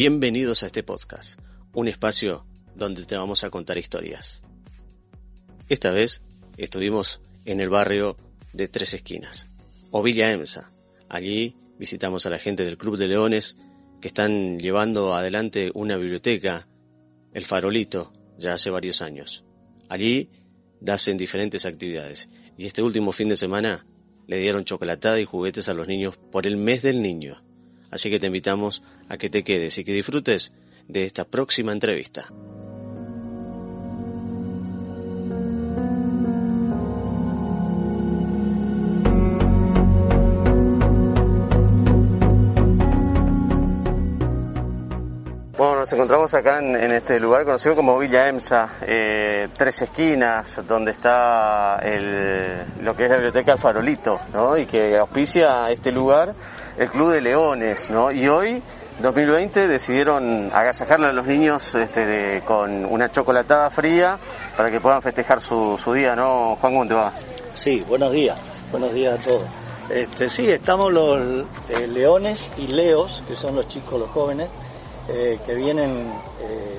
Bienvenidos a este podcast, un espacio donde te vamos a contar historias. Esta vez estuvimos en el barrio de Tres Esquinas, o Villa Emsa. Allí visitamos a la gente del Club de Leones que están llevando adelante una biblioteca, El Farolito, ya hace varios años. Allí hacen diferentes actividades y este último fin de semana le dieron chocolatada y juguetes a los niños por el mes del niño. Así que te invitamos a que te quedes y que disfrutes de esta próxima entrevista. Nos encontramos acá en, este lugar conocido como Villa Emsa, eh, tres esquinas, donde está lo que es la biblioteca El Farolito, ¿no? Y que auspicia este lugar el Club de Leones, ¿no? Y hoy, 2020, decidieron agasajarle a los niños este, con una chocolatada fría para que puedan festejar su, día, ¿no? Juan, ¿cómo te va? Sí, buenos días, buenos días a todos. Este, sí, estamos los eh, leones y leos, que son los chicos, los jóvenes, eh, que vienen eh,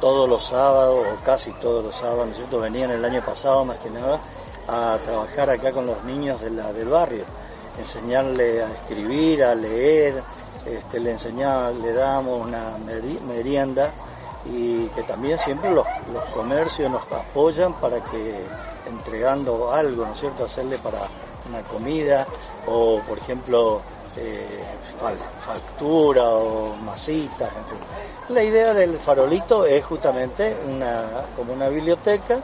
todos los sábados, o casi todos los sábados, ¿no es cierto? Venían el año pasado más que nada a trabajar acá con los niños de la, del barrio, enseñarle a escribir, a leer, este, le enseñamos, le damos una merienda y que también siempre los, los comercios nos apoyan para que entregando algo, ¿no es cierto?, hacerle para una comida o, por ejemplo, eh, factura o masitas, en fin. La idea del farolito es justamente una, como una biblioteca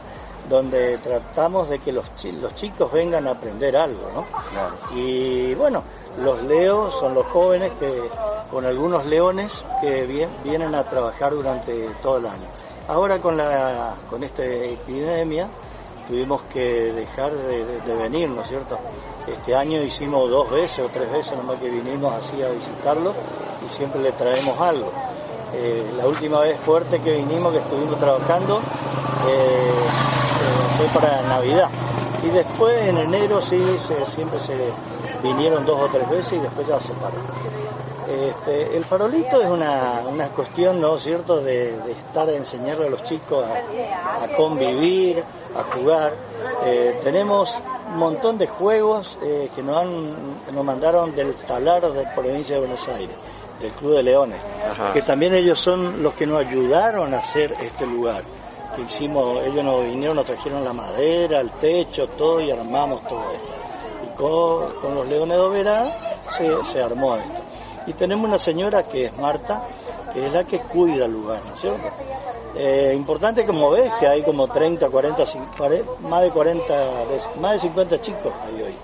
donde tratamos de que los, los chicos vengan a aprender algo, ¿no? Y bueno, los leos son los jóvenes que con algunos leones que vienen a trabajar durante todo el año. Ahora con la con esta epidemia tuvimos que dejar de, venir, ¿no es cierto? Este año hicimos dos veces o tres veces nomás que vinimos así a visitarlo y siempre le traemos algo. Eh, la última vez fuerte que vinimos, que estuvimos trabajando, eh, eh, fue para Navidad. Y después en enero sí, siempre se vinieron dos o tres veces y después ya se paró. Este, el farolito es una, cuestión, ¿no cierto?, de, estar a enseñarle a los chicos a, convivir, a jugar. Eh, tenemos un montón de juegos eh, que nos, han, nos mandaron del talar de provincia de Buenos Aires, del Club de Leones, que también ellos son los que nos ayudaron a hacer este lugar. Que hicimos, ellos nos vinieron, nos trajeron la madera, el techo, todo y armamos todo esto. Y con, los Leones de Oberá se, se armó esto. Y tenemos una señora que es Marta, que es la que cuida el lugar, ¿no es cierto? Eh, importante como ves que hay como 30, 40, más de 40, más de 50 chicos hay hoy.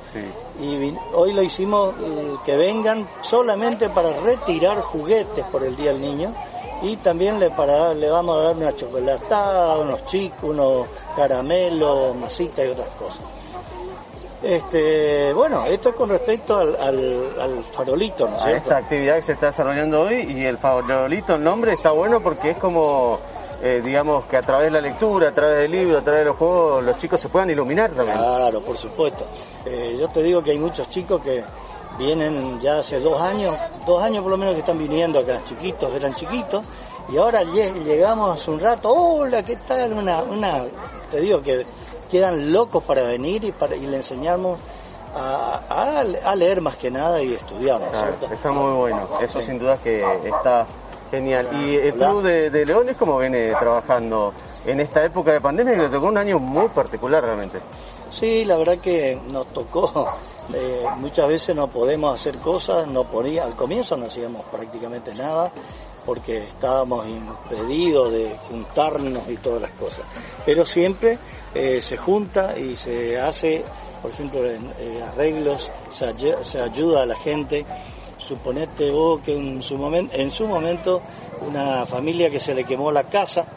Y hoy lo hicimos eh, que vengan solamente para retirar juguetes por el Día del Niño y también le, para, le vamos a dar una chocolatada, unos chicos, unos caramelos, masitas y otras cosas. Este, bueno, esto es con respecto al, al, farolito, ¿no es Esta actividad que se está desarrollando hoy y el farolito, el nombre está bueno porque es como, eh, digamos, que a través de la lectura, a través del libro, a través de los juegos, los chicos se puedan iluminar también. Claro, por supuesto. Eh, yo te digo que hay muchos chicos que vienen ya hace dos años, dos años por lo menos que están viniendo acá, chiquitos, eran chiquitos, y ahora llegamos hace un rato, hola, ¿qué tal? Una, una, te digo que quedan locos para venir y, para, y le enseñamos a, a, leer más que nada y estudiar. está muy bueno, eso sin duda que está genial. ¿Y el Club de, Leones cómo viene trabajando en esta época de pandemia que le tocó un año muy particular realmente? Sí, la verdad que nos tocó. Eh, muchas veces no podemos hacer cosas, no ponía, al comienzo no hacíamos prácticamente nada porque estábamos impedidos de juntarnos y todas las cosas. Pero siempre eh, se junta y se hace por ejemplo, eh, arreglos, se, ayuda a la gente. Suponete vos que en su, momento, en su momento una familia que se le quemó la casa,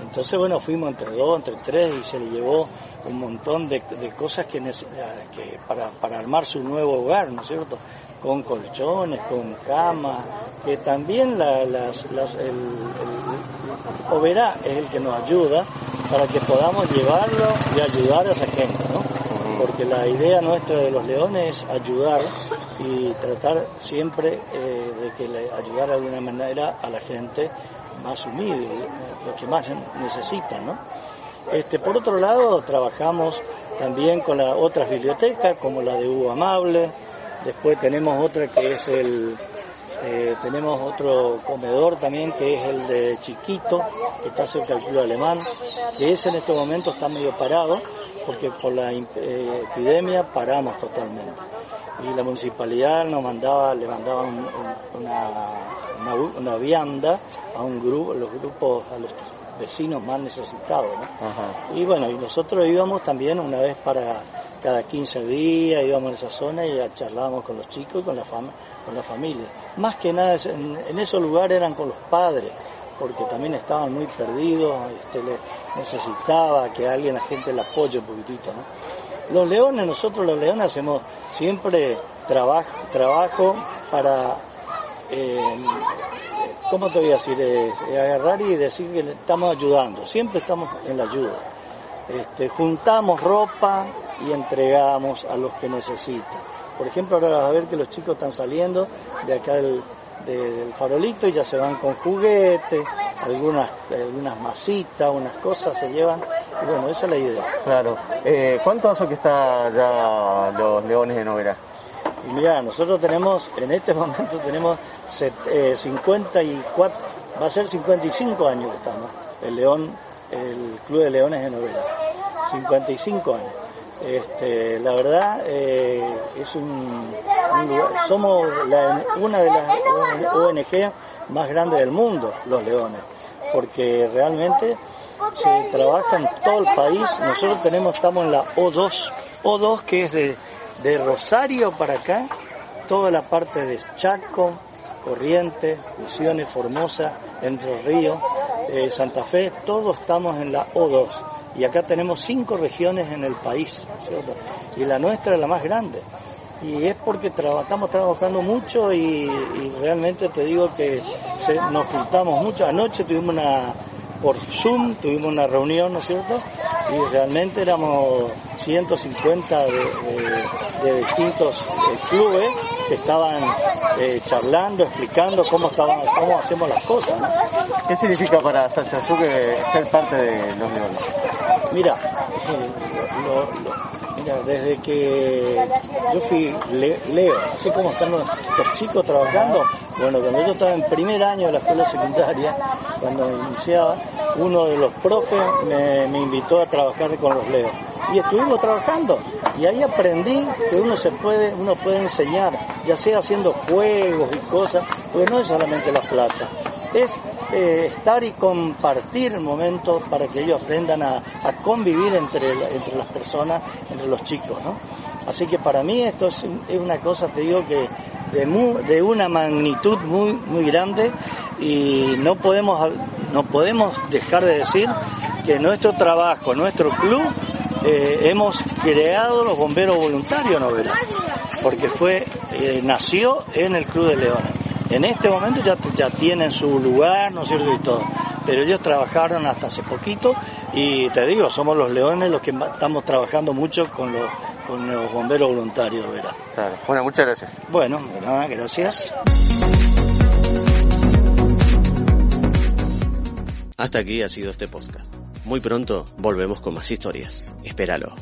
entonces bueno, fuimos entre dos, entre tres y se le llevó un montón de, cosas que, que para, para armar su nuevo hogar, ¿no es cierto? Con colchones, con camas, que también las, el, el, Oberá es el que nos ayuda para que podamos llevarlo y ayudar a esa gente, ¿no? Porque la idea nuestra de los leones es ayudar y tratar siempre eh, de que le ayudar de alguna manera a la gente más humilde, lo que más necesitan, ¿no? Este, por otro lado, trabajamos también con las otras bibliotecas, como la de Hugo Amable, después tenemos otra que es el, eh, tenemos otro comedor también que es el de Chiquito, que está cerca del club alemán, que ese en este momento está medio parado, porque por la eh, epidemia paramos totalmente. Y la municipalidad nos mandaba, le mandaba una, una, vianda a un grupo, los grupos, a los vecinos más necesitados. Y bueno, y nosotros íbamos también una vez para cada 15 días, íbamos a esa zona y charlábamos con los chicos y con la, con la familia. Más que nada en, esos lugares eran con los padres, porque también estaban muy perdidos, este, le necesitaba que alguien, la gente le apoye un poquitito. Los leones, nosotros los leones hacemos siempre trabajo, trabajo para eh, ¿cómo te voy a decir? Eh, agarrar y decir que estamos ayudando, siempre estamos en la ayuda. Este, juntamos ropa y entregamos a los que necesitan. Por ejemplo, ahora vas a ver que los chicos están saliendo de acá del, farolito y ya se van con juguetes, algunas, algunas masitas, unas cosas se llevan. Y bueno, esa es la idea. Claro. Eh, ¿Cuánto hace que están ya los leones de novela? Y mira, nosotros tenemos, en este momento tenemos 54, eh, va a ser 55 años que estamos, el León, el Club de Leones de Novela. 55 años. Este, la verdad eh, es un, somos una de las ONG más grandes del mundo, los leones, porque realmente se trabaja en todo el país. Nosotros tenemos, estamos en la O2, O2 que es de de Rosario para acá, toda la parte de Chaco, Corrientes, Misiones, Formosa, Entre Ríos, eh, Santa Fe, todos estamos en la O2. Y acá tenemos cinco regiones en el país, ¿cierto? Y la nuestra es la más grande. Y es porque estamos trabajando mucho y, realmente te digo que nos juntamos mucho. Anoche tuvimos una, por Zoom, tuvimos una reunión, ¿no es cierto? Y realmente éramos 150 de, distintos eh, clubes que estaban eh, charlando, explicando cómo estaban, cómo hacemos las cosas. ¿Qué significa para Sachazuke ser parte de los leones? Mira, desde que yo fui Leo, así como están los, chicos trabajando, bueno, cuando yo estaba en primer año de la escuela secundaria, cuando iniciaba, uno de los profes me, invitó a trabajar con los Leos y estuvimos trabajando. Y ahí aprendí que uno se puede, uno puede enseñar, ya sea haciendo juegos y cosas, porque no es solamente la plata, es eh, estar y compartir momentos para que ellos aprendan a, convivir entre, entre las personas, entre los chicos, ¿no? Así que para mí esto es, una cosa, te digo que de, de una magnitud muy, muy grande y no podemos, no podemos dejar de decir que nuestro trabajo, nuestro club eh, hemos creado los bomberos voluntarios novela, porque fue, eh, nació en el Club de Leones. En este momento ya, ya tienen su lugar, ¿no es cierto? Y todo. Pero ellos trabajaron hasta hace poquito y te digo, somos los leones los que estamos trabajando mucho con los, con los bomberos voluntarios, ¿verdad? Claro. Bueno, muchas gracias. Bueno, de nada, gracias. Hasta aquí ha sido este podcast. Muy pronto volvemos con más historias. Espéralo.